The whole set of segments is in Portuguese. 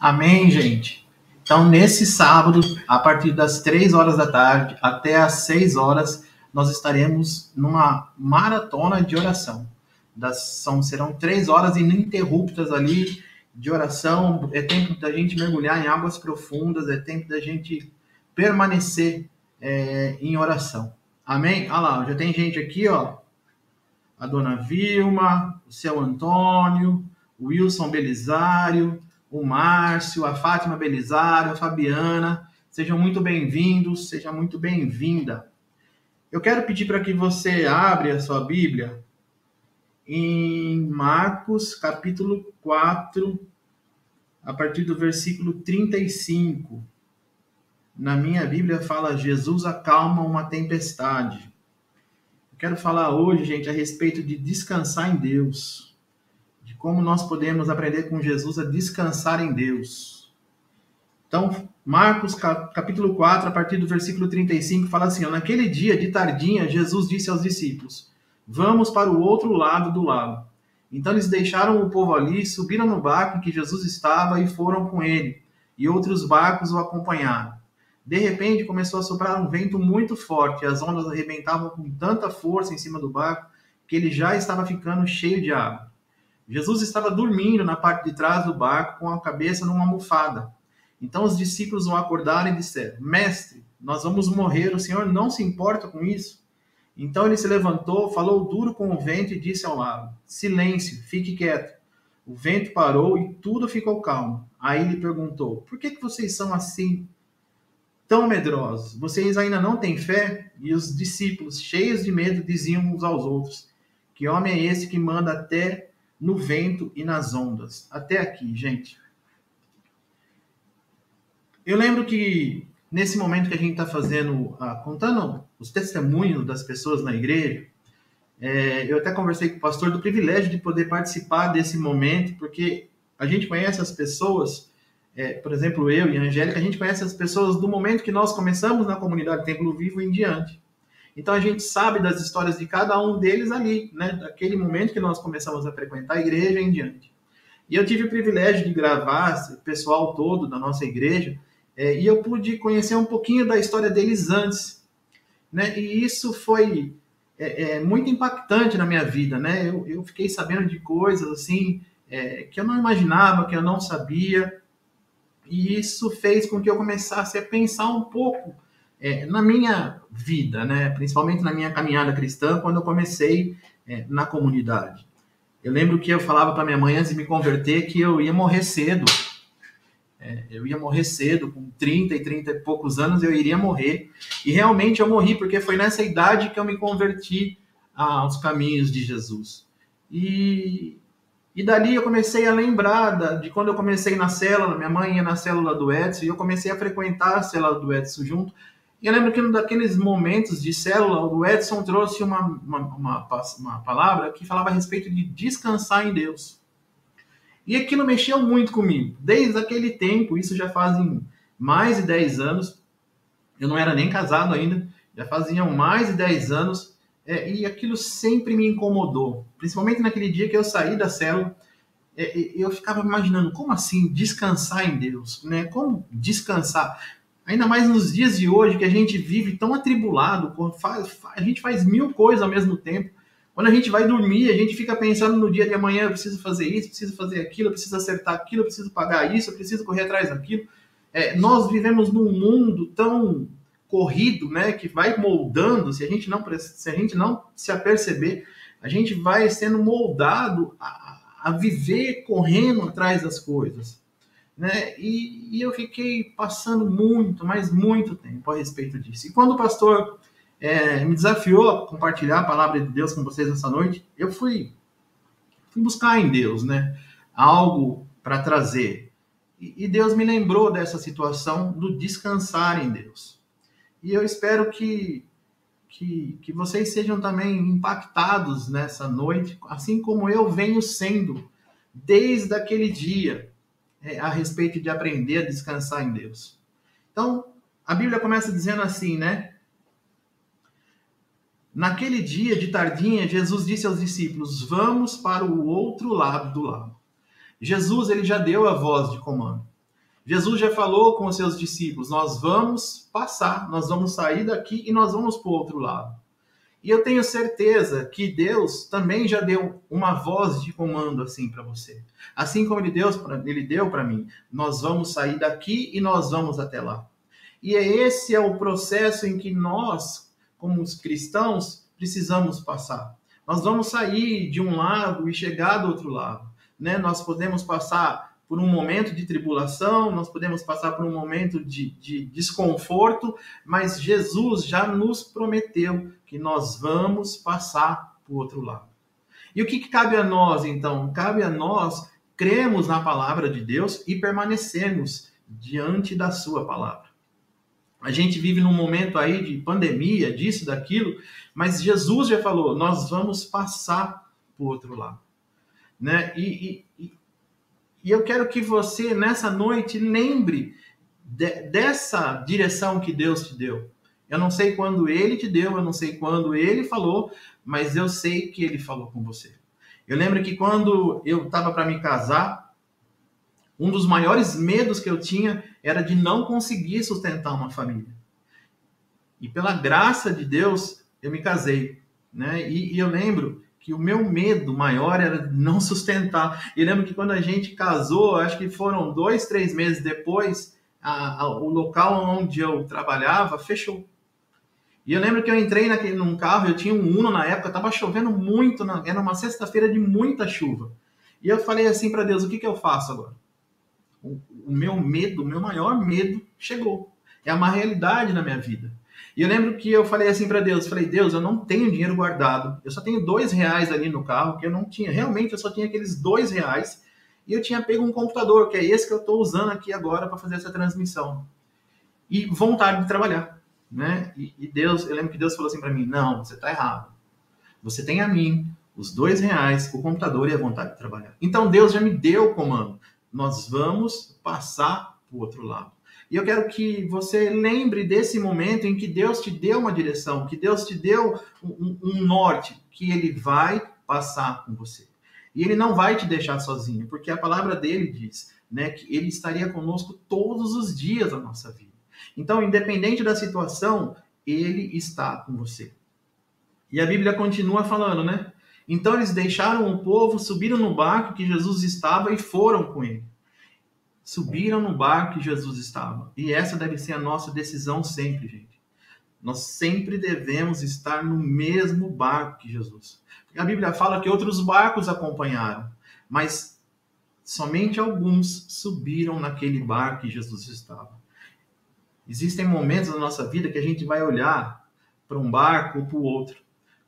Amém, gente? Então, nesse sábado, a partir das 3 horas da tarde até as 6 horas, nós estaremos numa maratona de oração. Das, são, serão três horas ininterruptas ali de oração. É tempo da gente mergulhar em águas profundas, é tempo da gente permanecer é, em oração. Amém? Olha lá, já tem gente aqui, ó. A dona Vilma, o seu Antônio, o Wilson Belisário, o Márcio, a Fátima Belisário, a Fabiana. Sejam muito bem-vindos, seja muito bem-vinda. Eu quero pedir para que você abra a sua Bíblia em Marcos, capítulo 4, a partir do versículo 35. Na minha Bíblia fala: Jesus acalma uma tempestade. Eu quero falar hoje, gente, a respeito de descansar em Deus. Como nós podemos aprender com Jesus a descansar em Deus. Então, Marcos capítulo 4, a partir do versículo 35, fala assim: Naquele dia de tardinha, Jesus disse aos discípulos: Vamos para o outro lado do lago. Então eles deixaram o povo ali, subiram no barco em que Jesus estava e foram com ele, e outros barcos o acompanharam. De repente começou a soprar um vento muito forte, e as ondas arrebentavam com tanta força em cima do barco que ele já estava ficando cheio de água. Jesus estava dormindo na parte de trás do barco com a cabeça numa almofada. Então os discípulos o acordaram e disseram: Mestre, nós vamos morrer, o Senhor não se importa com isso? Então ele se levantou, falou duro com o vento e disse ao lago: Silêncio, fique quieto. O vento parou e tudo ficou calmo. Aí ele perguntou: Por que, que vocês são assim tão medrosos? Vocês ainda não têm fé? E os discípulos, cheios de medo, diziam uns aos outros: Que homem é esse que manda até no vento e nas ondas? Até aqui, gente. Eu lembro que nesse momento que a gente está fazendo, ah, contando os testemunhos das pessoas na igreja, é, eu até conversei com o pastor do privilégio de poder participar desse momento, porque a gente conhece as pessoas é, por exemplo, eu e a Angélica, a gente conhece as pessoas do momento que nós começamos na comunidade Templo Vivo em diante. Então a gente sabe das histórias de cada um deles ali, né? Daquele momento que nós começamos a frequentar a igreja em diante. E eu tive o privilégio de gravar o pessoal todo da nossa igreja, é, e eu pude conhecer um pouquinho da história deles antes, né? E isso foi é, é, muito impactante na minha vida, né? Eu, eu fiquei sabendo de coisas assim é, que eu não imaginava, que eu não sabia, e isso fez com que eu começasse a pensar um pouco é, na minha vida, né? principalmente na minha caminhada cristã, quando eu comecei é, na comunidade. Eu lembro que eu falava para minha mãe antes de me converter que eu ia morrer cedo. É, eu ia morrer cedo, com 30 e 30 e poucos anos eu iria morrer. E realmente eu morri, porque foi nessa idade que eu me converti aos caminhos de Jesus. E, e dali eu comecei a lembrar de quando eu comecei na célula, minha mãe ia na célula do Edson, e eu comecei a frequentar a célula do Edson junto. E eu lembro que um daqueles momentos de célula, o Edson trouxe uma, uma, uma, uma palavra que falava a respeito de descansar em Deus. E aquilo mexeu muito comigo. Desde aquele tempo, isso já fazem mais de 10 anos, eu não era nem casado ainda, já faziam mais de 10 anos é, e aquilo sempre me incomodou, principalmente naquele dia que eu saí da célula. É, eu ficava imaginando como assim descansar em Deus, né? Como descansar? Ainda mais nos dias de hoje que a gente vive tão atribulado, faz, a gente faz mil coisas ao mesmo tempo. Quando a gente vai dormir, a gente fica pensando no dia de amanhã, eu preciso fazer isso, preciso fazer aquilo, eu preciso acertar aquilo, eu preciso pagar isso, eu preciso correr atrás daquilo. É, nós vivemos num mundo tão corrido, né, que vai moldando, se a gente não se a gente não se aperceber, a gente vai sendo moldado a, a viver correndo atrás das coisas, né? E, e, eu fiquei passando muito, mas muito tempo a respeito disso. E quando o pastor é, me desafiou a compartilhar a palavra de Deus com vocês nessa noite, eu fui, fui buscar em Deus, né, algo para trazer. E, e Deus me lembrou dessa situação do descansar em Deus. E eu espero que, que, que vocês sejam também impactados nessa noite, assim como eu venho sendo desde aquele dia a respeito de aprender a descansar em Deus. Então, a Bíblia começa dizendo assim, né? Naquele dia de tardinha, Jesus disse aos discípulos: Vamos para o outro lado do lago. Jesus ele já deu a voz de comando. Jesus já falou com os seus discípulos: nós vamos passar, nós vamos sair daqui e nós vamos para o outro lado. E eu tenho certeza que Deus também já deu uma voz de comando assim para você. Assim como ele deu, ele deu para mim. Nós vamos sair daqui e nós vamos até lá. E é esse é o processo em que nós, como os cristãos, precisamos passar. Nós vamos sair de um lado e chegar do outro lado. Né? Nós podemos passar por um momento de tribulação, nós podemos passar por um momento de, de desconforto, mas Jesus já nos prometeu que nós vamos passar para o outro lado. E o que, que cabe a nós, então? Cabe a nós cremos na palavra de Deus e permanecermos diante da sua palavra. A gente vive num momento aí de pandemia, disso, daquilo, mas Jesus já falou, nós vamos passar para o outro lado. Né? E, e, e eu quero que você, nessa noite, lembre de, dessa direção que Deus te deu. Eu não sei quando ele te deu, eu não sei quando ele falou, mas eu sei que ele falou com você. Eu lembro que quando eu estava para me casar, um dos maiores medos que eu tinha era de não conseguir sustentar uma família. E pela graça de Deus, eu me casei. Né? E, e eu lembro que o meu medo maior era não sustentar. E lembro que quando a gente casou, acho que foram dois, três meses depois, a, a, o local onde eu trabalhava fechou. E eu lembro que eu entrei naquele, num carro, eu tinha um Uno na época, estava chovendo muito, na, era uma sexta-feira de muita chuva. E eu falei assim para Deus, o que, que eu faço agora? O, o meu medo, o meu maior medo chegou. É uma realidade na minha vida. E eu lembro que eu falei assim para Deus, falei, Deus, eu não tenho dinheiro guardado, eu só tenho dois reais ali no carro, que eu não tinha, realmente eu só tinha aqueles dois reais, e eu tinha pego um computador, que é esse que eu estou usando aqui agora para fazer essa transmissão. E vontade de trabalhar, né? E, e Deus, eu lembro que Deus falou assim para mim, não, você está errado. Você tem a mim, os dois reais, o computador e a vontade de trabalhar. Então Deus já me deu o comando. Nós vamos passar para o outro lado. E eu quero que você lembre desse momento em que Deus te deu uma direção, que Deus te deu um, um norte, que Ele vai passar com você. E Ele não vai te deixar sozinho, porque a palavra dele diz né, que Ele estaria conosco todos os dias da nossa vida. Então, independente da situação, Ele está com você. E a Bíblia continua falando, né? Então eles deixaram o povo, subiram no barco que Jesus estava e foram com ele subiram no barco que Jesus estava. E essa deve ser a nossa decisão sempre, gente. Nós sempre devemos estar no mesmo barco que Jesus. A Bíblia fala que outros barcos acompanharam, mas somente alguns subiram naquele barco que Jesus estava. Existem momentos na nossa vida que a gente vai olhar para um barco ou para o outro,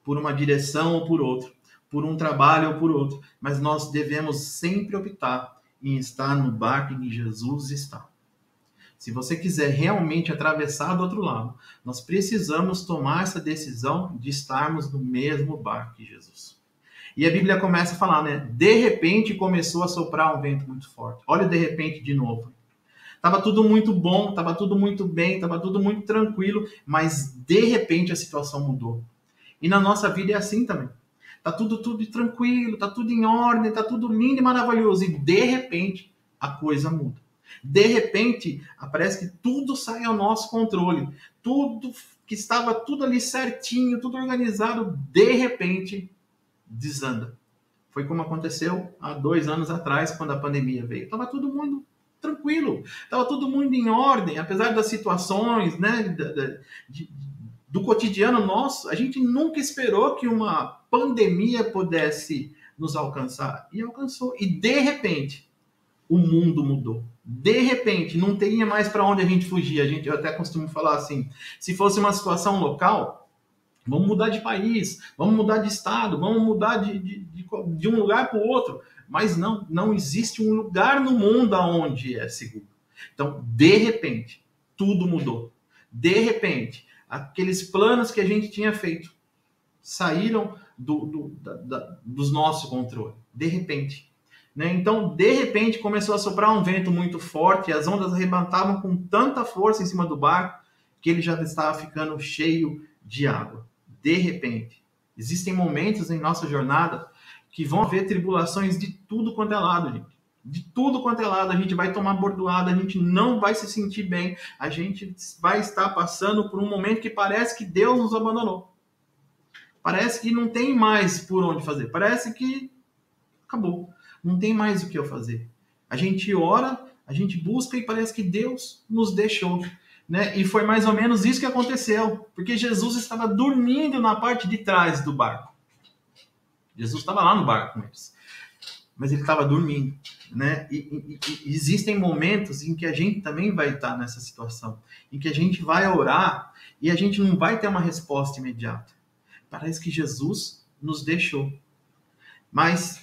por uma direção ou por outro, por um trabalho ou por outro, mas nós devemos sempre optar em estar no barco em que Jesus está. Se você quiser realmente atravessar do outro lado, nós precisamos tomar essa decisão de estarmos no mesmo barco que Jesus. E a Bíblia começa a falar, né? De repente começou a soprar um vento muito forte. Olha de repente de novo. Tava tudo muito bom, tava tudo muito bem, tava tudo muito tranquilo, mas de repente a situação mudou. E na nossa vida é assim também tá tudo tudo tranquilo, tá tudo em ordem, tá tudo lindo e maravilhoso e de repente a coisa muda. De repente, parece que tudo sai ao nosso controle. Tudo que estava tudo ali certinho, tudo organizado, de repente desanda. Foi como aconteceu há dois anos atrás, quando a pandemia veio. Estava tudo muito tranquilo, estava tudo muito em ordem, apesar das situações, né, de, de, do cotidiano nosso, a gente nunca esperou que uma pandemia pudesse nos alcançar. E alcançou. E de repente, o mundo mudou. De repente, não teria mais para onde a gente fugir. A gente, eu até costumo falar assim: se fosse uma situação local, vamos mudar de país, vamos mudar de estado, vamos mudar de, de, de, de um lugar para o outro. Mas não, não existe um lugar no mundo onde é seguro. Então, de repente, tudo mudou. De repente, aqueles planos que a gente tinha feito saíram do, do da, da, dos nossos controle, de repente. Né? Então, de repente, começou a soprar um vento muito forte, as ondas arrebentavam com tanta força em cima do barco que ele já estava ficando cheio de água. De repente. Existem momentos em nossa jornada que vão haver tribulações de tudo quanto é lado, gente. De tudo quanto é lado, a gente vai tomar bordoada, a gente não vai se sentir bem, a gente vai estar passando por um momento que parece que Deus nos abandonou. Parece que não tem mais por onde fazer, parece que acabou, não tem mais o que eu fazer. A gente ora, a gente busca e parece que Deus nos deixou. Né? E foi mais ou menos isso que aconteceu, porque Jesus estava dormindo na parte de trás do barco. Jesus estava lá no barco com eles, mas ele estava dormindo. Né? E, e, e, existem momentos em que a gente também vai estar nessa situação, em que a gente vai orar e a gente não vai ter uma resposta imediata. Parece que Jesus nos deixou. Mas,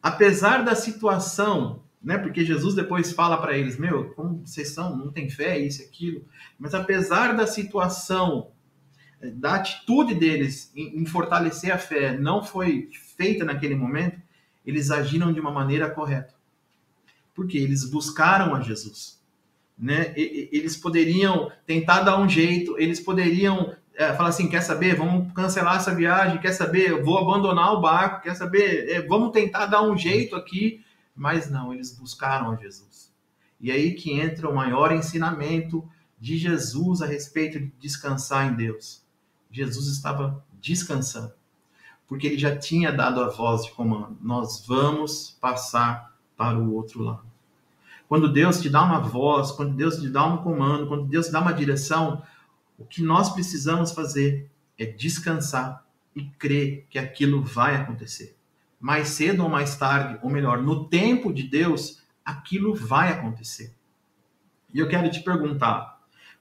apesar da situação né? Porque Jesus depois fala para eles, meu, como vocês são, não tem fé, isso aquilo. Mas apesar da situação, da atitude deles em fortalecer a fé não foi feita naquele momento, eles agiram de uma maneira correta. Porque eles buscaram a Jesus. Né? E, eles poderiam tentar dar um jeito, eles poderiam é, falar assim, quer saber, vamos cancelar essa viagem, quer saber, vou abandonar o barco, quer saber, é, vamos tentar dar um jeito aqui mas não, eles buscaram a Jesus. E aí que entra o maior ensinamento de Jesus a respeito de descansar em Deus. Jesus estava descansando, porque ele já tinha dado a voz de comando: nós vamos passar para o outro lado. Quando Deus te dá uma voz, quando Deus te dá um comando, quando Deus te dá uma direção, o que nós precisamos fazer é descansar e crer que aquilo vai acontecer mais cedo ou mais tarde, ou melhor, no tempo de Deus, aquilo vai acontecer. E eu quero te perguntar: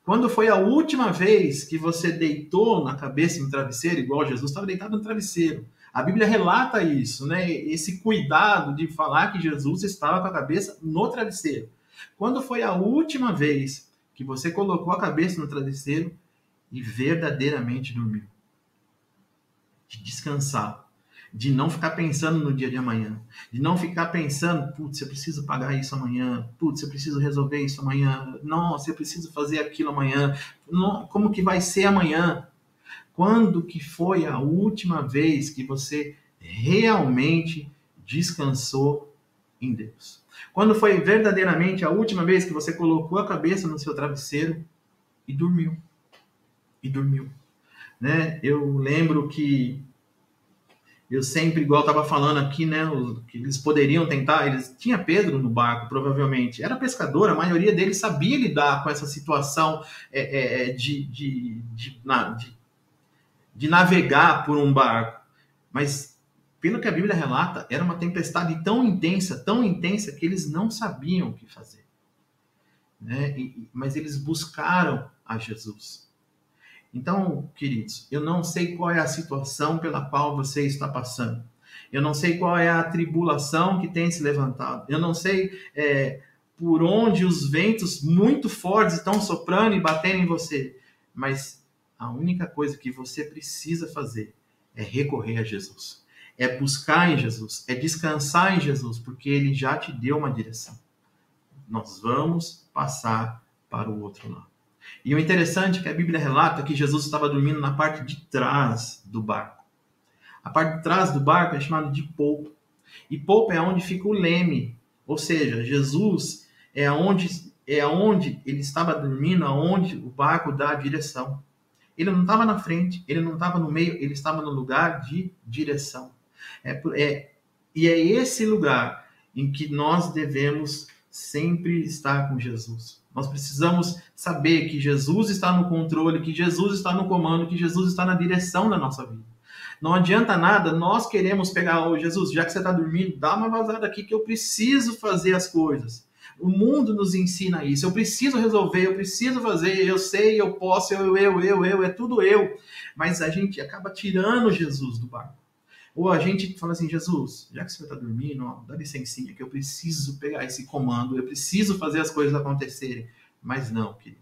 quando foi a última vez que você deitou na cabeça no travesseiro, igual Jesus estava deitado no travesseiro? A Bíblia relata isso, né? Esse cuidado de falar que Jesus estava com a cabeça no travesseiro. Quando foi a última vez que você colocou a cabeça no travesseiro e verdadeiramente dormiu? De descansar de não ficar pensando no dia de amanhã, de não ficar pensando, putz, eu preciso pagar isso amanhã, putz, eu preciso resolver isso amanhã, nossa, eu preciso fazer aquilo amanhã, como que vai ser amanhã? Quando que foi a última vez que você realmente descansou em Deus? Quando foi verdadeiramente a última vez que você colocou a cabeça no seu travesseiro e dormiu? E dormiu. Né? Eu lembro que eu sempre, igual estava falando aqui, né, que eles poderiam tentar, eles tinha Pedro no barco, provavelmente, era pescador, a maioria deles sabia lidar com essa situação é, é, é de, de, de, de, de navegar por um barco, mas pelo que a Bíblia relata, era uma tempestade tão intensa, tão intensa, que eles não sabiam o que fazer. Né? E, mas eles buscaram a Jesus. Então, queridos, eu não sei qual é a situação pela qual você está passando. Eu não sei qual é a tribulação que tem se levantado. Eu não sei é, por onde os ventos muito fortes estão soprando e batendo em você. Mas a única coisa que você precisa fazer é recorrer a Jesus. É buscar em Jesus. É descansar em Jesus, porque ele já te deu uma direção. Nós vamos passar para o outro lado. E o interessante é que a Bíblia relata que Jesus estava dormindo na parte de trás do barco. A parte de trás do barco é chamada de polpa. E polpa é onde fica o leme. Ou seja, Jesus é onde é onde ele estava dormindo, aonde o barco dá a direção. Ele não estava na frente, ele não estava no meio, ele estava no lugar de direção. É, é, e é esse lugar em que nós devemos sempre estar com Jesus. Nós precisamos saber que Jesus está no controle, que Jesus está no comando, que Jesus está na direção da nossa vida. Não adianta nada, nós queremos pegar, oh, Jesus, já que você está dormindo, dá uma vazada aqui que eu preciso fazer as coisas. O mundo nos ensina isso. Eu preciso resolver, eu preciso fazer, eu sei, eu posso, eu, eu, eu, eu, é tudo eu. Mas a gente acaba tirando Jesus do barco. Ou a gente fala assim, Jesus, já que você está dormindo, ó, dá licencinha, que eu preciso pegar esse comando, eu preciso fazer as coisas acontecerem. Mas não, querido.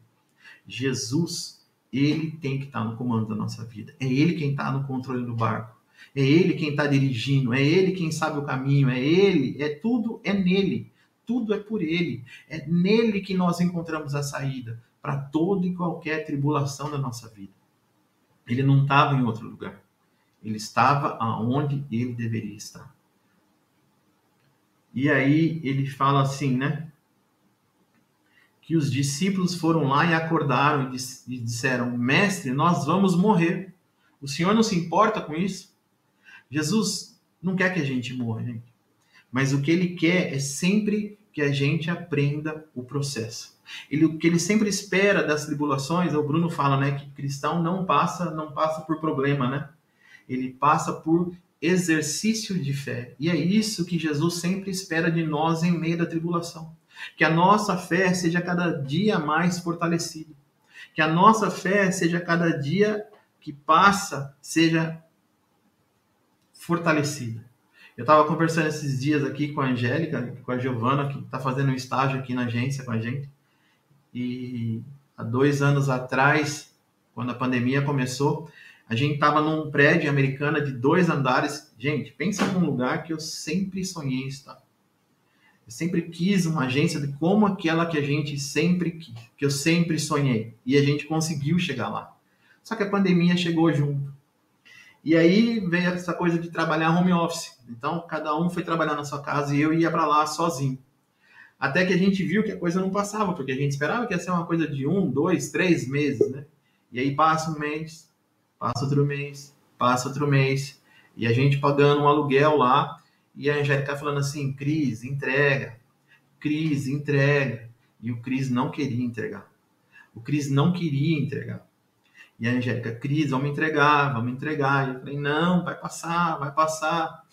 Jesus, ele tem que estar tá no comando da nossa vida. É ele quem está no controle do barco. É ele quem está dirigindo. É ele quem sabe o caminho. É ele. É tudo. É nele. Tudo é por ele. É nele que nós encontramos a saída para toda e qualquer tribulação da nossa vida. Ele não estava em outro lugar. Ele estava aonde ele deveria estar. E aí ele fala assim, né? Que os discípulos foram lá e acordaram e disseram: Mestre, nós vamos morrer. O Senhor não se importa com isso? Jesus não quer que a gente morra, gente. Mas o que ele quer é sempre que a gente aprenda o processo. Ele, o que ele sempre espera das tribulações, o Bruno fala, né, que cristão não passa, não passa por problema, né? Ele passa por exercício de fé. E é isso que Jesus sempre espera de nós em meio da tribulação. Que a nossa fé seja cada dia mais fortalecida. Que a nossa fé seja cada dia que passa, seja fortalecida. Eu estava conversando esses dias aqui com a Angélica, com a Giovana, que está fazendo um estágio aqui na agência com a gente. E há dois anos atrás, quando a pandemia começou, a gente estava num prédio americano de dois andares. Gente, pensa num lugar que eu sempre sonhei estar. Eu sempre quis uma agência de como aquela que a gente sempre quis, que eu sempre sonhei. E a gente conseguiu chegar lá. Só que a pandemia chegou junto. E aí veio essa coisa de trabalhar home office. Então, cada um foi trabalhar na sua casa e eu ia para lá sozinho. Até que a gente viu que a coisa não passava, porque a gente esperava que ia ser uma coisa de um, dois, três meses, né? E aí passa um mês, passa outro mês, passa outro mês, e a gente pagando um aluguel lá, e a Angélica falando assim, Cris, entrega, Cris, entrega. E o Cris não queria entregar. O Cris não queria entregar. E a Angélica, Cris, vamos entregar, vamos entregar. E eu falei, não, vai passar, vai passar.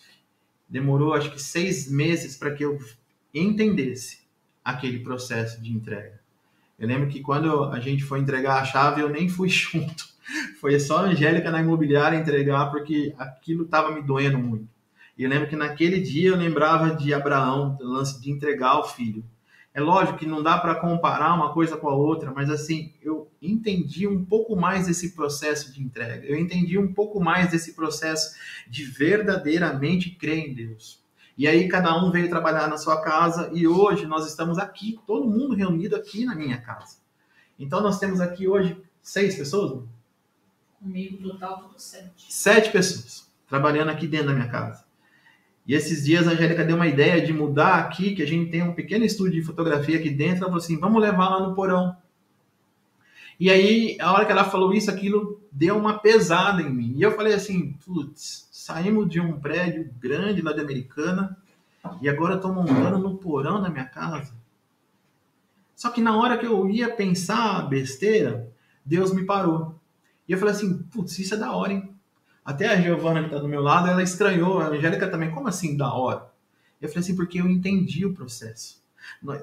Demorou acho que seis meses para que eu entendesse aquele processo de entrega. Eu lembro que quando a gente foi entregar a chave, eu nem fui junto. Foi só a Angélica na imobiliária entregar, porque aquilo estava me doendo muito. E eu lembro que naquele dia eu lembrava de Abraão, lance de entregar o filho. É lógico que não dá para comparar uma coisa com a outra, mas assim, eu entendi um pouco mais desse processo de entrega. Eu entendi um pouco mais desse processo de verdadeiramente crer em Deus. E aí cada um veio trabalhar na sua casa e hoje nós estamos aqui, todo mundo reunido aqui na minha casa. Então nós temos aqui hoje seis pessoas? Comigo total tudo sete. Sete pessoas trabalhando aqui dentro da minha casa. E esses dias a Angélica deu uma ideia de mudar aqui, que a gente tem um pequeno estúdio de fotografia aqui dentro. Ela falou assim: vamos levar lá no porão. E aí, a hora que ela falou isso, aquilo deu uma pesada em mim. E eu falei assim: putz, saímos de um prédio grande lá de Americana e agora estou montando no porão da minha casa. Só que na hora que eu ia pensar besteira, Deus me parou. E eu falei assim: putz, isso é da hora, hein? Até a Giovana que está do meu lado, ela estranhou, a Angélica também, como assim da hora? Eu falei assim, porque eu entendi o processo.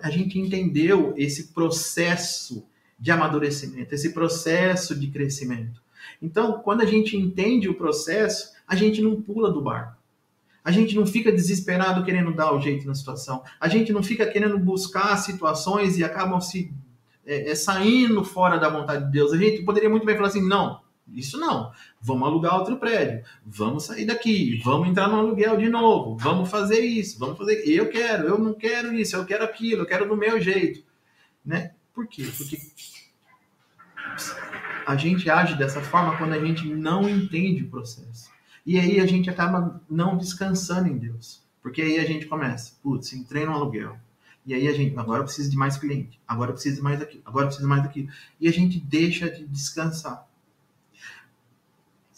A gente entendeu esse processo de amadurecimento, esse processo de crescimento. Então, quando a gente entende o processo, a gente não pula do barco. A gente não fica desesperado querendo dar o jeito na situação. A gente não fica querendo buscar situações e acabam se é, é, saindo fora da vontade de Deus. A gente poderia muito bem falar assim: não, isso não. Vamos alugar outro prédio. Vamos sair daqui. Vamos entrar no aluguel de novo. Vamos fazer isso. Vamos fazer. Eu quero. Eu não quero isso. Eu quero aquilo. Eu quero do meu jeito, né? Por quê? Porque a gente age dessa forma quando a gente não entende o processo. E aí a gente acaba não descansando em Deus. Porque aí a gente começa, putz, entrei no aluguel. E aí a gente, agora eu preciso de mais cliente, agora de mais daquilo, agora de mais daquilo. E a gente deixa de descansar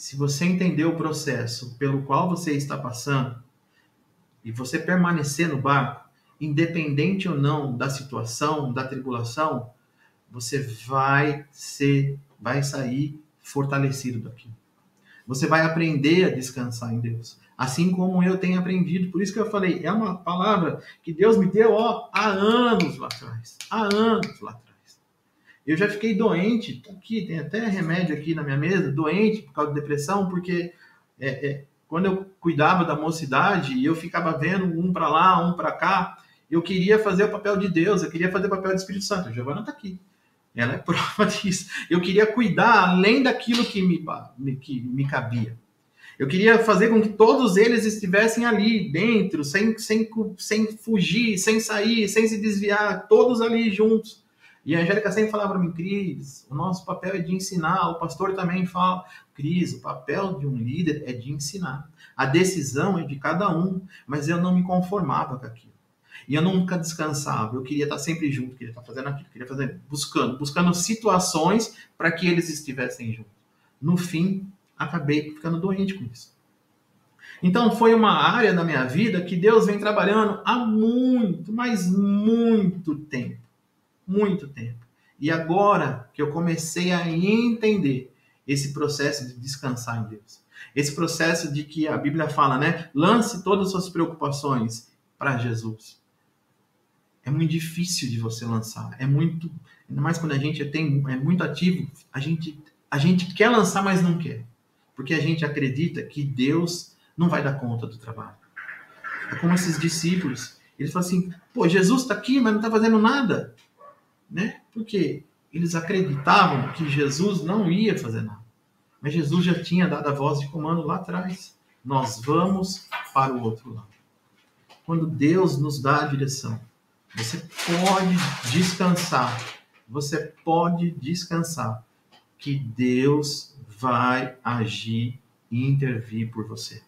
se você entender o processo pelo qual você está passando e você permanecer no barco, independente ou não da situação, da tribulação, você vai ser, vai sair fortalecido daqui. Você vai aprender a descansar em Deus, assim como eu tenho aprendido. Por isso que eu falei, é uma palavra que Deus me deu ó, há anos lá atrás, há anos lá atrás. Eu já fiquei doente, tá aqui, tem até remédio aqui na minha mesa, doente por causa de depressão, porque é, é, quando eu cuidava da mocidade e eu ficava vendo um para lá, um para cá, eu queria fazer o papel de Deus, eu queria fazer o papel do Espírito Santo. A Giovana está aqui. Ela é prova disso. Eu queria cuidar além daquilo que me, que me cabia. Eu queria fazer com que todos eles estivessem ali dentro, sem, sem, sem fugir, sem sair, sem se desviar, todos ali juntos. E a Angélica sempre falava para mim, Cris, o nosso papel é de ensinar. O pastor também fala, Cris, o papel de um líder é de ensinar. A decisão é de cada um, mas eu não me conformava com aquilo. E eu nunca descansava. Eu queria estar sempre junto, queria estar fazendo aquilo, queria fazer, buscando, buscando situações para que eles estivessem juntos. No fim, acabei ficando doente com isso. Então foi uma área da minha vida que Deus vem trabalhando há muito, mas muito tempo. Muito tempo. E agora que eu comecei a entender esse processo de descansar em Deus. Esse processo de que a Bíblia fala, né? Lance todas as suas preocupações para Jesus. É muito difícil de você lançar. É muito, ainda mais quando a gente tem, é muito ativo, a gente, a gente quer lançar, mas não quer. Porque a gente acredita que Deus não vai dar conta do trabalho. É como esses discípulos. Eles falam assim: pô, Jesus está aqui, mas não está fazendo nada. Né? Porque eles acreditavam que Jesus não ia fazer nada. Mas Jesus já tinha dado a voz de comando lá atrás. Nós vamos para o outro lado. Quando Deus nos dá a direção, você pode descansar. Você pode descansar que Deus vai agir e intervir por você.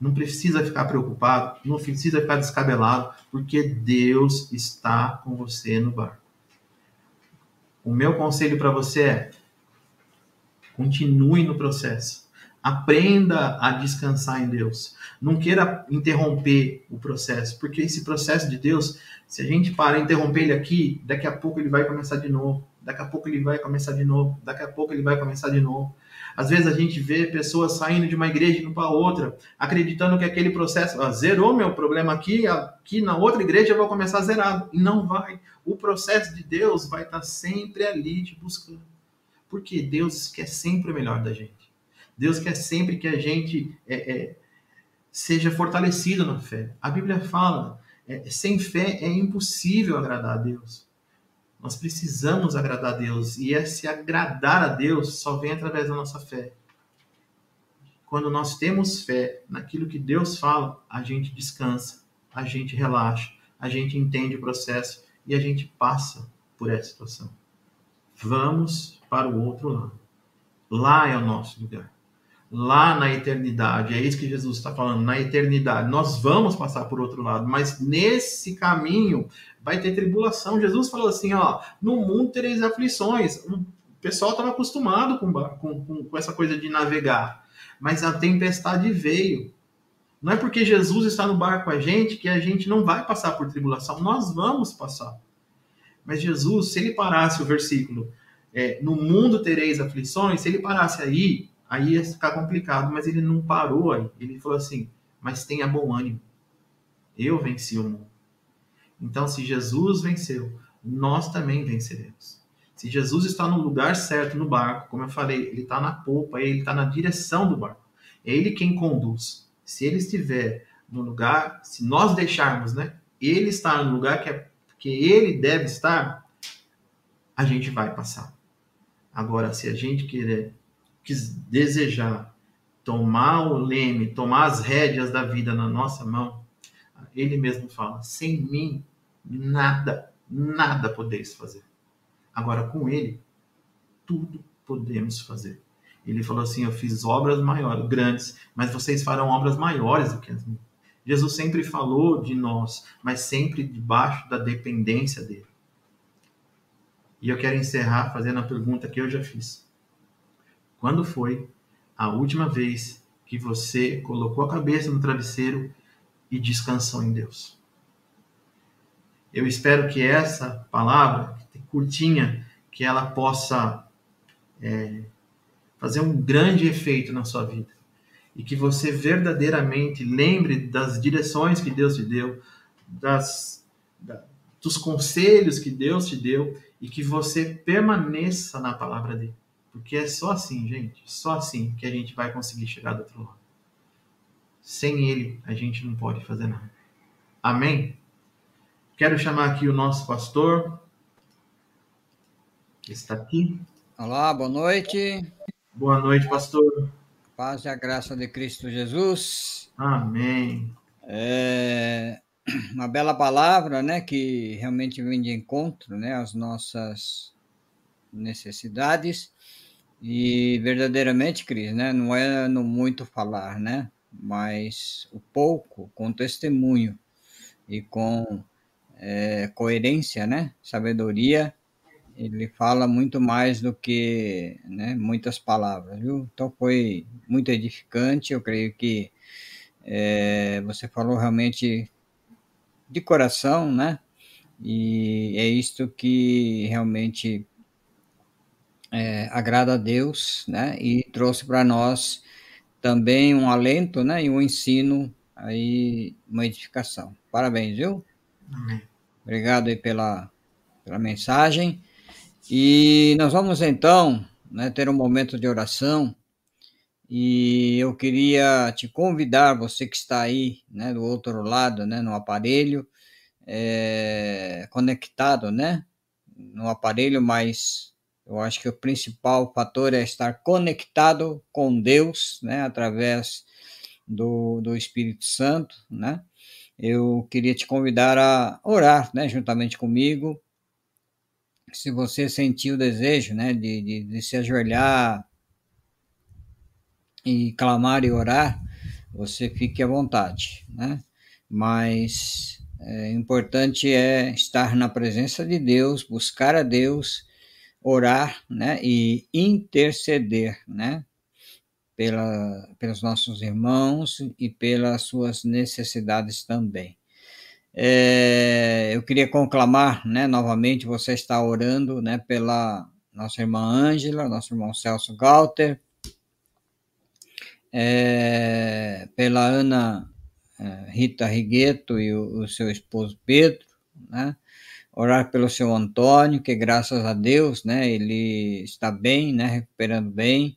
Não precisa ficar preocupado, não precisa ficar descabelado, porque Deus está com você no barco. O meu conselho para você é: continue no processo. Aprenda a descansar em Deus. Não queira interromper o processo, porque esse processo de Deus, se a gente parar interromper ele aqui, daqui a pouco ele vai começar de novo, daqui a pouco ele vai começar de novo, daqui a pouco ele vai começar de novo. Às vezes a gente vê pessoas saindo de uma igreja indo para outra, acreditando que aquele processo ah, zerou meu problema aqui, aqui na outra igreja eu vou começar zerado. E não vai. O processo de Deus vai estar sempre ali te buscando. Porque Deus quer sempre o melhor da gente. Deus quer sempre que a gente é, é, seja fortalecido na fé. A Bíblia fala: é, sem fé é impossível agradar a Deus. Nós precisamos agradar a Deus. E esse agradar a Deus só vem através da nossa fé. Quando nós temos fé naquilo que Deus fala, a gente descansa, a gente relaxa, a gente entende o processo e a gente passa por essa situação. Vamos para o outro lado. Lá é o nosso lugar. Lá na eternidade, é isso que Jesus está falando, na eternidade. Nós vamos passar por outro lado, mas nesse caminho vai ter tribulação. Jesus falou assim: ó, no mundo tereis aflições. O pessoal estava acostumado com, com, com essa coisa de navegar, mas a tempestade veio. Não é porque Jesus está no barco com a gente que a gente não vai passar por tribulação. Nós vamos passar. Mas Jesus, se ele parasse o versículo, é, no mundo tereis aflições, se ele parasse aí, aí ia ficar complicado. Mas ele não parou aí. Ele falou assim: mas tenha bom ânimo. Eu venci o mundo. Então, se Jesus venceu, nós também venceremos. Se Jesus está no lugar certo no barco, como eu falei, ele está na polpa, ele está na direção do barco. É ele quem conduz. Se ele estiver no lugar, se nós deixarmos, né, ele estar no lugar que, é, que ele deve estar, a gente vai passar. Agora, se a gente querer, quis desejar tomar o leme, tomar as rédeas da vida na nossa mão, ele mesmo fala: sem mim, nada, nada podeis fazer. Agora, com ele, tudo podemos fazer. Ele falou assim: Eu fiz obras maiores, grandes, mas vocês farão obras maiores do que as minhas. Jesus sempre falou de nós, mas sempre debaixo da dependência dele. E eu quero encerrar fazendo a pergunta que eu já fiz. Quando foi a última vez que você colocou a cabeça no travesseiro e descansou em Deus. Eu espero que essa palavra, curtinha, que ela possa é, fazer um grande efeito na sua vida. E que você verdadeiramente lembre das direções que Deus te deu, das, da, dos conselhos que Deus te deu e que você permaneça na palavra dele. Porque é só assim, gente, só assim que a gente vai conseguir chegar do outro lado. Sem ele, a gente não pode fazer nada. Amém? Quero chamar aqui o nosso pastor. Está aqui. Olá, boa noite. Boa noite, pastor. Paz e a graça de Cristo Jesus. Amém. É uma bela palavra, né, que realmente vem de encontro, né, às nossas necessidades. E verdadeiramente, Cris, né, não é no muito falar, né? Mas o pouco com testemunho e com é, coerência, né? Sabedoria, ele fala muito mais do que né, muitas palavras, viu? Então foi muito edificante, eu creio que é, você falou realmente de coração, né? E é isto que realmente é, agrada a Deus, né? E trouxe para nós também um alento, né? E um ensino aí, uma edificação. Parabéns, viu? Amém. Obrigado aí pela, pela mensagem. E nós vamos então né, ter um momento de oração. E eu queria te convidar, você que está aí né, do outro lado, né, no aparelho, é, conectado né, no aparelho, mas eu acho que o principal fator é estar conectado com Deus, né, através do, do Espírito Santo, né? Eu queria te convidar a orar, né, juntamente comigo. Se você sentir o desejo, né, de, de, de se ajoelhar e clamar e orar, você fique à vontade, né? Mas é, importante é estar na presença de Deus, buscar a Deus orar né, e interceder né, pela, pelos nossos irmãos e pelas suas necessidades também. É, eu queria conclamar né, novamente, você está orando né, pela nossa irmã Ângela, nosso irmão Celso Galter, é, pela Ana é, Rita Rigueto e o, o seu esposo Pedro, né? Orar pelo seu Antônio, que graças a Deus, né, ele está bem, né, recuperando bem,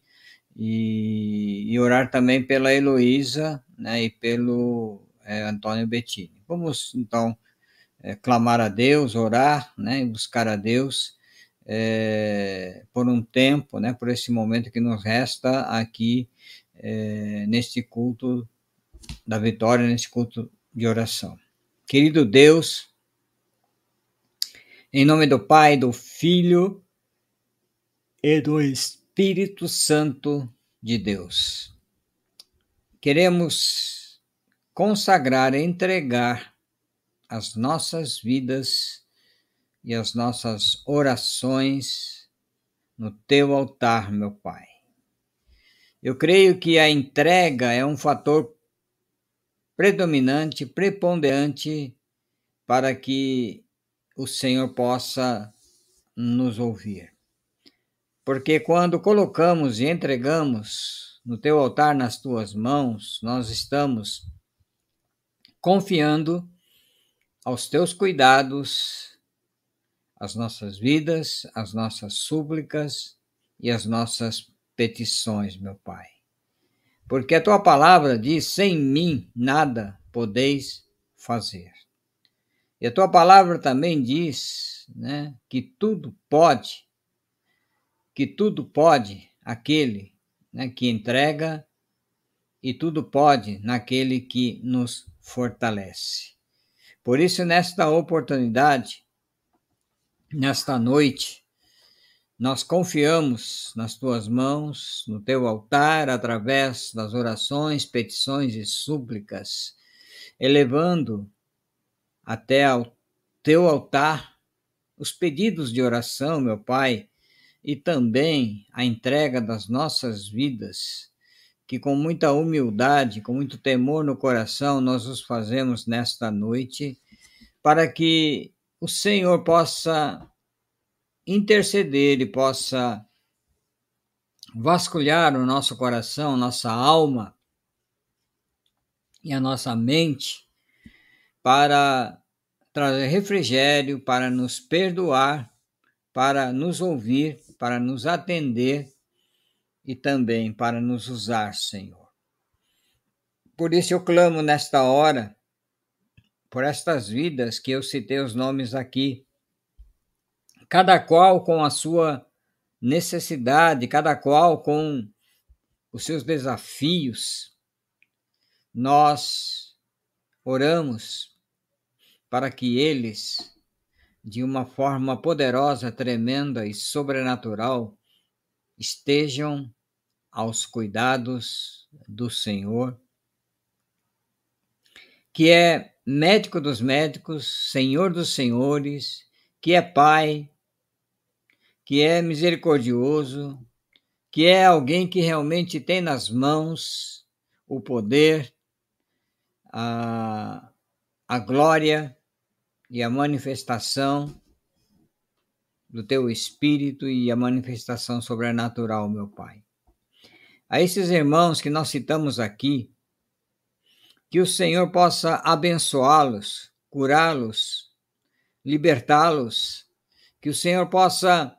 e, e orar também pela Heloísa, né, e pelo é, Antônio Bettini. Vamos, então, é, clamar a Deus, orar, né, e buscar a Deus é, por um tempo, né, por esse momento que nos resta aqui é, neste culto da vitória, neste culto de oração. Querido Deus, em nome do Pai, do Filho e do Espírito Santo de Deus. Queremos consagrar, entregar as nossas vidas e as nossas orações no teu altar, meu Pai. Eu creio que a entrega é um fator predominante, preponderante para que o Senhor possa nos ouvir. Porque quando colocamos e entregamos no teu altar nas tuas mãos, nós estamos confiando aos teus cuidados as nossas vidas, as nossas súplicas e as nossas petições, meu Pai. Porque a tua palavra diz: sem mim nada podeis fazer. E a tua palavra também diz né, que tudo pode, que tudo pode aquele né, que entrega e tudo pode naquele que nos fortalece. Por isso, nesta oportunidade, nesta noite, nós confiamos nas tuas mãos, no teu altar, através das orações, petições e súplicas, elevando até ao teu altar os pedidos de oração, meu Pai, e também a entrega das nossas vidas, que com muita humildade, com muito temor no coração, nós os fazemos nesta noite, para que o Senhor possa interceder e possa vasculhar o nosso coração, nossa alma e a nossa mente para trazer refrigério, para nos perdoar, para nos ouvir, para nos atender e também para nos usar, Senhor. Por isso eu clamo nesta hora por estas vidas que eu citei os nomes aqui, cada qual com a sua necessidade, cada qual com os seus desafios. Nós oramos para que eles, de uma forma poderosa, tremenda e sobrenatural, estejam aos cuidados do Senhor. que é médico dos médicos, senhor dos senhores, que é pai, que é misericordioso, que é alguém que realmente tem nas mãos o poder, a, a glória e a manifestação do teu espírito e a manifestação sobrenatural, meu Pai. A esses irmãos que nós citamos aqui, que o Senhor possa abençoá-los, curá-los, libertá-los, que o Senhor possa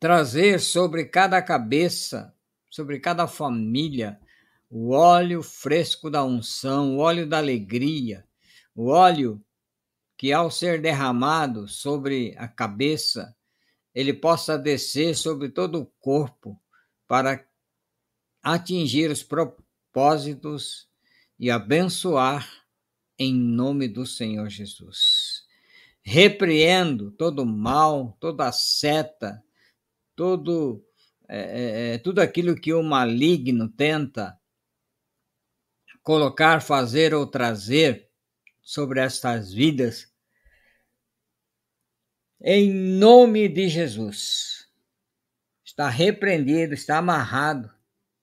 trazer sobre cada cabeça, sobre cada família, o óleo fresco da unção, o óleo da alegria, o óleo que, ao ser derramado sobre a cabeça, ele possa descer sobre todo o corpo para atingir os propósitos e abençoar em nome do Senhor Jesus. Repreendo todo mal, toda seta, todo, é, é, é, tudo aquilo que o maligno tenta colocar, fazer ou trazer sobre estas vidas em nome de Jesus. Está repreendido, está amarrado,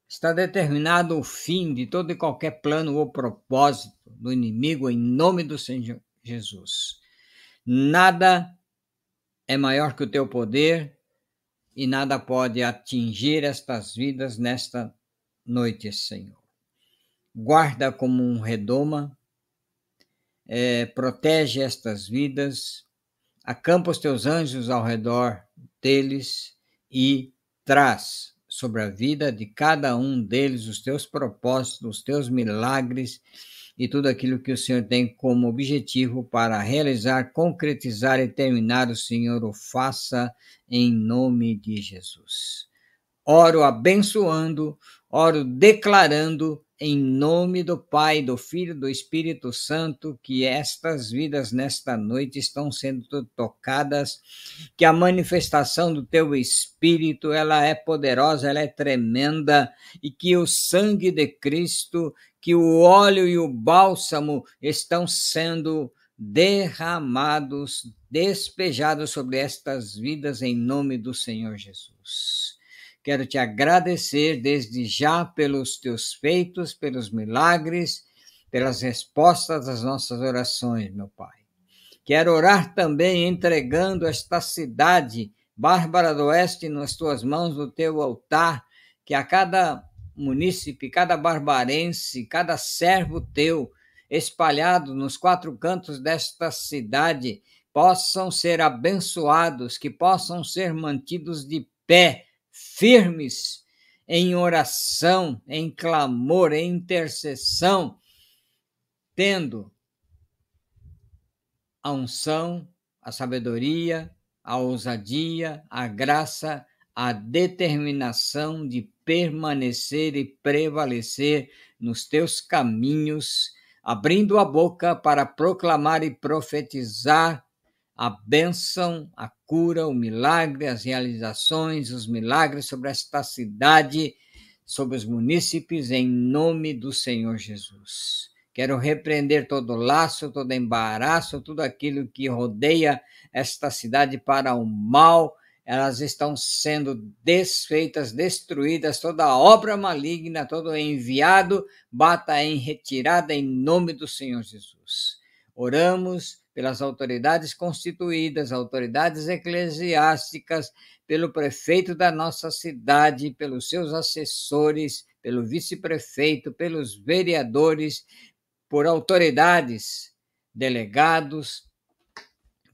está determinado o fim de todo e qualquer plano ou propósito do inimigo em nome do Senhor Jesus. Nada é maior que o teu poder e nada pode atingir estas vidas nesta noite, Senhor. Guarda como um redoma, é, protege estas vidas, acampa os teus anjos ao redor deles e traz sobre a vida de cada um deles os teus propósitos, os teus milagres e tudo aquilo que o Senhor tem como objetivo para realizar, concretizar e terminar, o Senhor o faça em nome de Jesus. Oro abençoando, oro declarando em nome do Pai, do Filho e do Espírito Santo, que estas vidas nesta noite estão sendo tocadas, que a manifestação do teu Espírito, ela é poderosa, ela é tremenda, e que o sangue de Cristo, que o óleo e o bálsamo estão sendo derramados, despejados sobre estas vidas em nome do Senhor Jesus. Quero te agradecer desde já pelos teus feitos, pelos milagres, pelas respostas às nossas orações, meu Pai. Quero orar também entregando esta cidade, Bárbara do Oeste, nas tuas mãos, no teu altar, que a cada munícipe, cada barbarense, cada servo teu, espalhado nos quatro cantos desta cidade, possam ser abençoados, que possam ser mantidos de pé firmes em oração, em clamor, em intercessão, tendo a unção, a sabedoria, a ousadia, a graça, a determinação de permanecer e prevalecer nos teus caminhos, abrindo a boca para proclamar e profetizar a bênção, a cura, o milagre, as realizações, os milagres sobre esta cidade, sobre os munícipes, em nome do Senhor Jesus. Quero repreender todo laço, todo embaraço, tudo aquilo que rodeia esta cidade para o mal. Elas estão sendo desfeitas, destruídas, toda obra maligna, todo enviado, bata em retirada em nome do Senhor Jesus. Oramos pelas autoridades constituídas, autoridades eclesiásticas, pelo prefeito da nossa cidade, pelos seus assessores, pelo vice-prefeito, pelos vereadores, por autoridades, delegados,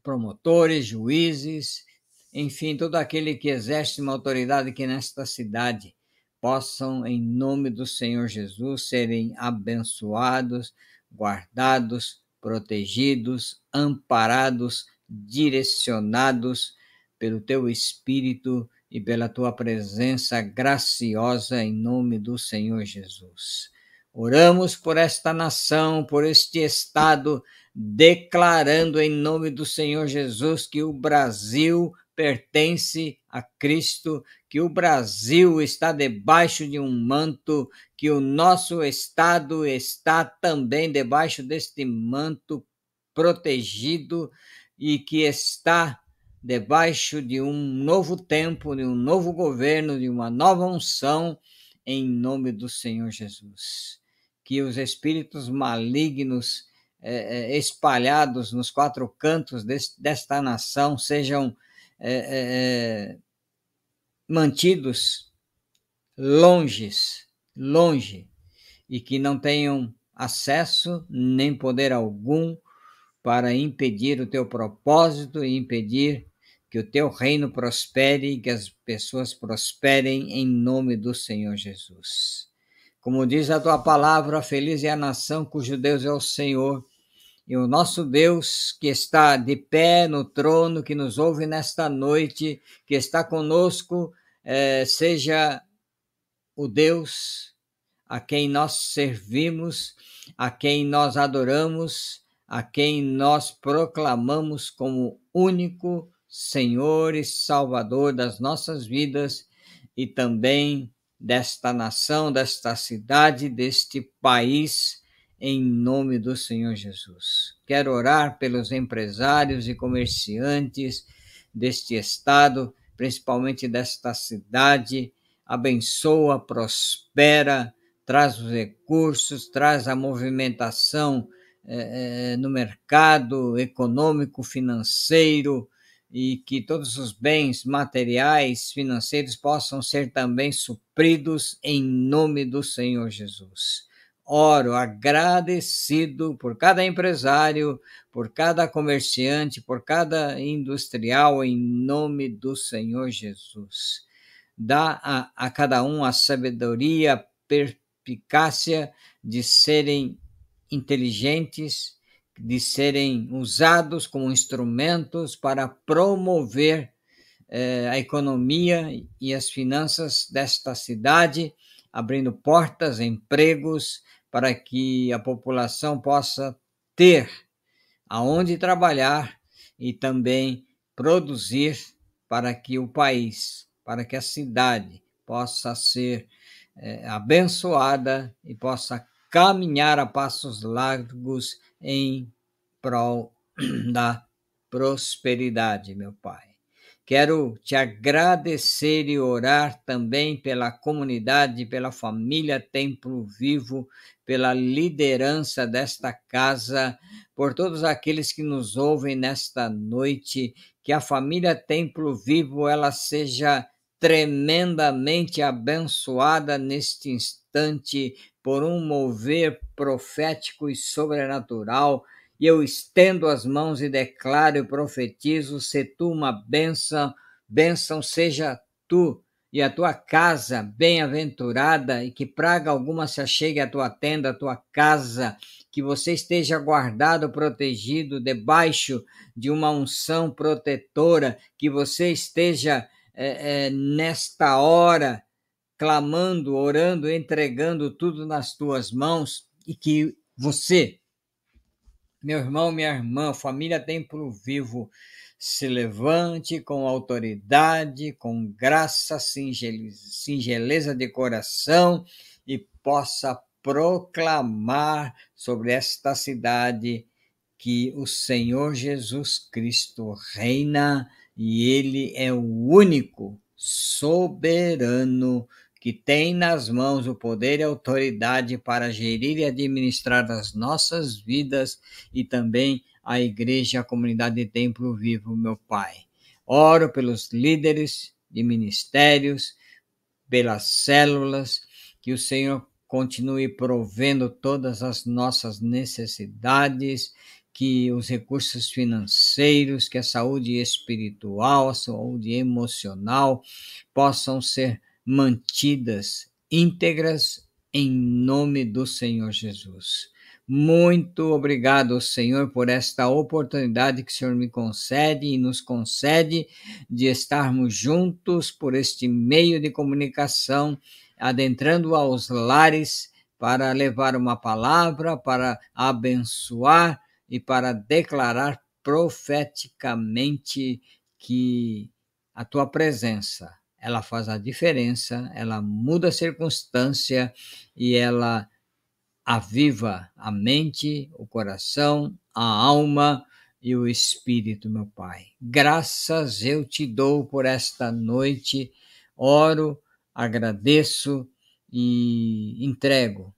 promotores, juízes, enfim, todo aquele que exerce uma autoridade aqui nesta cidade, possam, em nome do Senhor Jesus, serem abençoados, guardados, protegidos, amparados, direcionados pelo teu Espírito e pela tua presença graciosa em nome do Senhor Jesus. Oramos por esta nação, por este Estado, declarando em nome do Senhor Jesus que o Brasil pertence a Cristo, que o Brasil está debaixo de um manto, que o nosso Estado está também debaixo deste manto protegido e que está debaixo de um novo tempo, de um novo governo, de uma nova unção, em nome do Senhor Jesus. Que os espíritos malignos é, espalhados nos quatro cantos deste, desta nação sejam é, mantidos longes, longe, e que não tenham acesso nem poder algum para impedir o teu propósito e impedir que o teu reino prospere e que as pessoas prosperem em nome do Senhor Jesus. Como diz a tua palavra, feliz é a nação cujo Deus é o Senhor. E o nosso Deus que está de pé no trono, que nos ouve nesta noite, que está conosco, eh, seja o Deus a quem nós servimos, a quem nós adoramos, a quem nós proclamamos como único Senhor e Salvador das nossas vidas e também desta nação, desta cidade, deste país, em nome do Senhor Jesus. Quero orar pelos empresários e comerciantes deste estado, principalmente desta cidade. Abençoa, prospera, traz os recursos, traz a movimentação é, no mercado econômico, financeiro, e que todos os bens materiais, financeiros possam ser também supridos em nome do Senhor Jesus. Oro agradecido por cada empresário, por cada comerciante, por cada industrial, em nome do Senhor Jesus. Dá a, a cada um a sabedoria, perspicácia de serem inteligentes, de serem usados como instrumentos para promover eh, a economia e as finanças desta cidade, abrindo portas, empregos, para que a população possa ter aonde trabalhar e também produzir para que o país, para que a cidade possa ser eh, abençoada e possa caminhar a passos largos em prol da prosperidade, meu Pai. Quero te agradecer e orar também pela comunidade, pela família Templo Vivo, pela liderança desta casa, por todos aqueles que nos ouvem nesta noite, que a família Templo Vivo ela seja tremendamente abençoada neste instante por um mover profético e sobrenatural, e eu estendo as mãos e declaro e profetizo: se tu uma bênção, bênção seja tu e a tua casa bem-aventurada, e que praga alguma se achegue à tua tenda, à tua casa, que você esteja guardado, protegido, debaixo de uma unção protetora, que você esteja é, é, nesta hora clamando, orando, entregando tudo nas tuas mãos e que você, meu irmão, minha irmã, família Templo Vivo, se levante com autoridade, com graça, singeleza de coração e possa proclamar sobre esta cidade que o Senhor Jesus Cristo reina e ele é o único soberano que tem nas mãos o poder e autoridade para gerir e administrar as nossas vidas e também a igreja, a comunidade de Templo Vivo, meu Pai. Oro pelos líderes de ministérios, pelas células, que o Senhor continue provendo todas as nossas necessidades, que os recursos financeiros, que a saúde espiritual, a saúde emocional possam ser mantidas íntegras em nome do Senhor Jesus. Muito obrigado, Senhor, por esta oportunidade que o Senhor me concede e nos concede de estarmos juntos por este meio de comunicação, adentrando aos lares para levar uma palavra, para abençoar e para declarar profeticamente que a tua presença, ela faz a diferença, ela muda a circunstância e ela aviva a mente, o coração, a alma e o espírito, meu Pai. Graças eu te dou por esta noite, oro, agradeço e entrego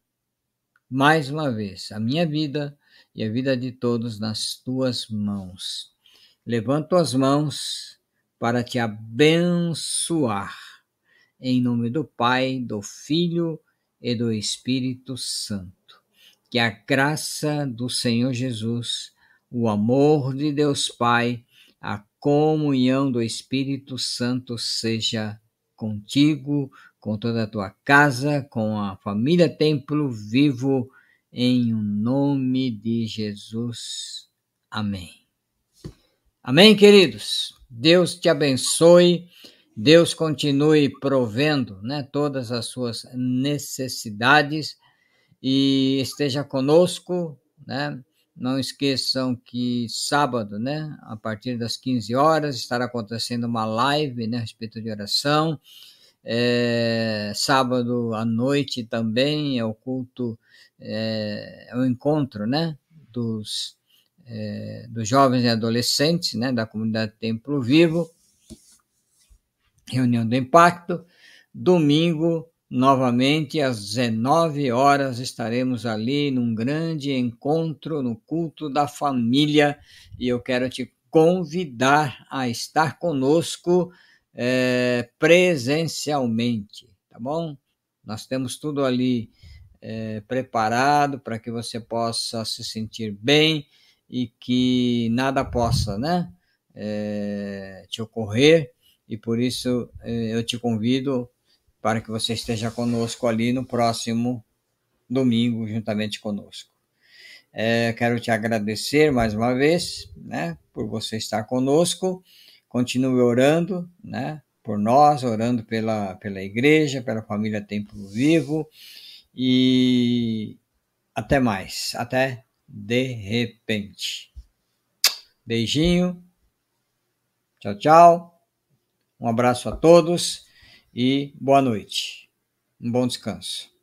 mais uma vez a minha vida e a vida de todos nas tuas mãos. Levanto as mãos para te abençoar. Em nome do Pai, do Filho e do Espírito Santo. Que a graça do Senhor Jesus, o amor de Deus Pai, a comunhão do Espírito Santo seja contigo, com toda a tua casa, com a família Templo Vivo, em nome de Jesus. Amém. Amém, queridos. Deus te abençoe. Deus continue provendo, né, todas as suas necessidades e esteja conosco, né? Não esqueçam que sábado, né, a partir das 15 horas, estará acontecendo uma live né, a respeito de oração. É, sábado à noite também é o culto, é, é o encontro né, dos, é, dos jovens e adolescentes né, da comunidade Templo Vivo, reunião do impacto. Domingo, Novamente, às 19 horas, estaremos ali num grande encontro no culto da família e eu quero te convidar a estar conosco é, presencialmente, tá bom? Nós temos tudo ali é, preparado para que você possa se sentir bem e que nada possa, né, é, te ocorrer e por isso eu te convido para que você esteja conosco ali no próximo domingo, juntamente conosco. É, quero te agradecer mais uma vez, né, por você estar conosco. Continue orando, né, por nós, orando pela, pela igreja, pela família Templo Vivo. E até mais, até de repente. Beijinho. Tchau, tchau. Um abraço a todos e boa noite. Um bom descanso.